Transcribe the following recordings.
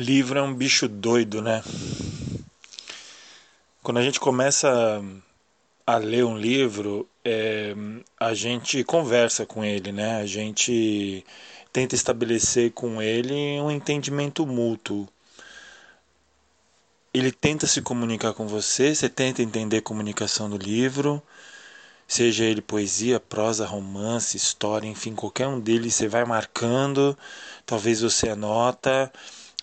Livro é um bicho doido, né? Quando a gente começa a ler um livro, é, a gente conversa com ele, né? A gente tenta estabelecer com ele um entendimento mútuo. Ele tenta se comunicar com você, você tenta entender a comunicação do livro, seja ele poesia, prosa, romance, história, enfim, qualquer um deles você vai marcando, talvez você anota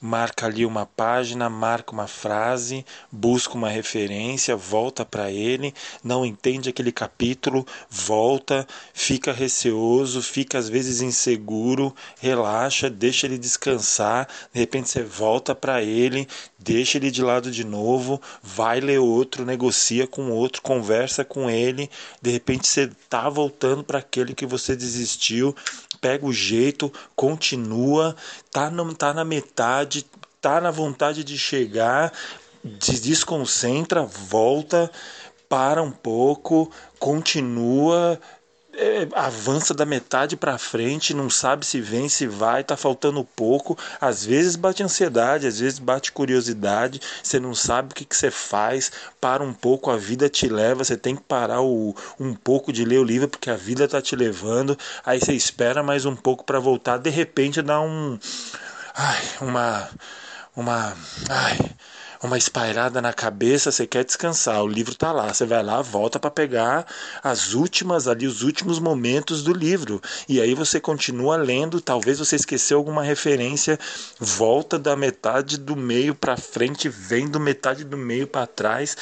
marca ali uma página, marca uma frase, busca uma referência, volta para ele, não entende aquele capítulo, volta, fica receoso, fica às vezes inseguro, relaxa, deixa ele descansar, de repente você volta para ele, deixa ele de lado de novo, vai ler outro, negocia com outro, conversa com ele, de repente você tá voltando para aquele que você desistiu, pega o jeito, continua, tá, no, tá na metade, tá na vontade de chegar, se desconcentra, volta, para um pouco, continua, é, avança da metade para frente, não sabe se vem, se vai, tá faltando pouco. Às vezes bate ansiedade, às vezes bate curiosidade, você não sabe o que, que você faz, para um pouco, a vida te leva, você tem que parar o, um pouco de ler o livro porque a vida tá te levando, aí você espera mais um pouco para voltar, de repente dá um. Ai, uma. Uma. Ai uma espairada na cabeça, você quer descansar, o livro está lá, você vai lá, volta para pegar as últimas ali, os últimos momentos do livro. E aí você continua lendo, talvez você esqueceu alguma referência, volta da metade do meio para frente, vem do metade do meio para trás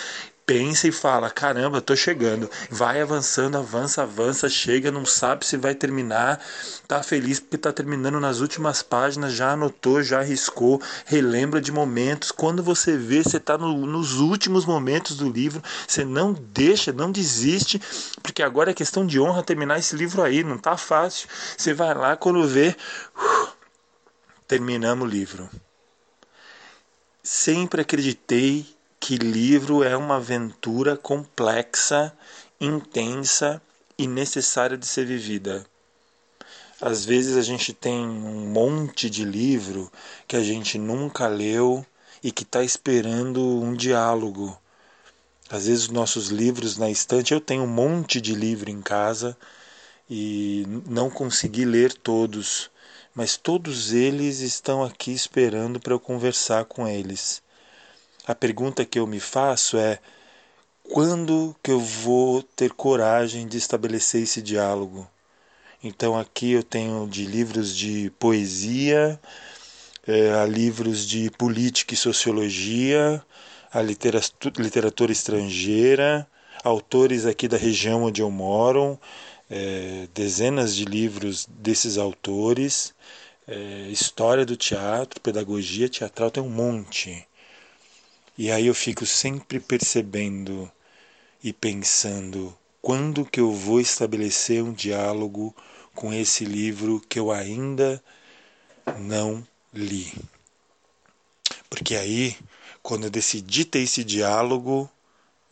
pensa e fala: caramba, tô chegando. Vai avançando, avança, avança, chega, não sabe se vai terminar, tá feliz porque tá terminando nas últimas páginas, já anotou, já arriscou, relembra de momentos. Quando você vê, você tá no, nos últimos momentos do livro, você não deixa, não desiste, porque agora é questão de honra terminar esse livro aí, não tá fácil. Você vai lá quando vê, uh, terminamos o livro. Sempre acreditei que livro é uma aventura complexa, intensa e necessária de ser vivida. Às vezes a gente tem um monte de livro que a gente nunca leu e que está esperando um diálogo. Às vezes os nossos livros na estante, eu tenho um monte de livro em casa e não consegui ler todos, mas todos eles estão aqui esperando para eu conversar com eles. A pergunta que eu me faço é: quando que eu vou ter coragem de estabelecer esse diálogo? Então aqui eu tenho de livros de poesia, é, a livros de política e sociologia, a literatura, literatura estrangeira, autores aqui da região onde eu moro, é, dezenas de livros desses autores, é, história do teatro, pedagogia teatral, tem um monte. E aí eu fico sempre percebendo e pensando quando que eu vou estabelecer um diálogo com esse livro que eu ainda não li. Porque aí, quando eu decidir ter esse diálogo,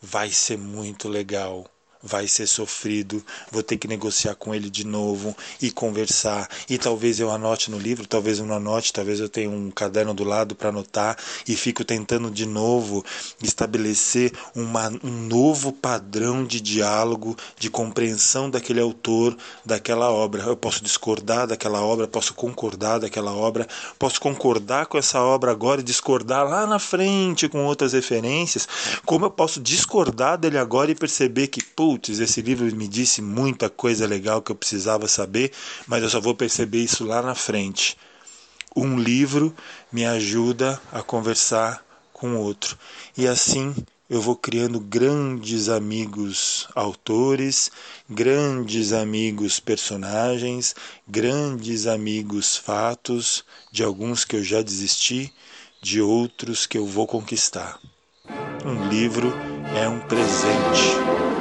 vai ser muito legal vai ser sofrido, vou ter que negociar com ele de novo e conversar. E talvez eu anote no livro, talvez eu não anote, talvez eu tenha um caderno do lado para anotar e fico tentando de novo estabelecer uma, um novo padrão de diálogo, de compreensão daquele autor, daquela obra. Eu posso discordar daquela obra, posso concordar daquela obra, posso concordar com essa obra agora e discordar lá na frente com outras referências, como eu posso discordar dele agora e perceber que, pô, esse livro me disse muita coisa legal que eu precisava saber, mas eu só vou perceber isso lá na frente. Um livro me ajuda a conversar com outro. E assim eu vou criando grandes amigos autores, grandes amigos personagens, grandes amigos fatos, de alguns que eu já desisti, de outros que eu vou conquistar. Um livro é um presente.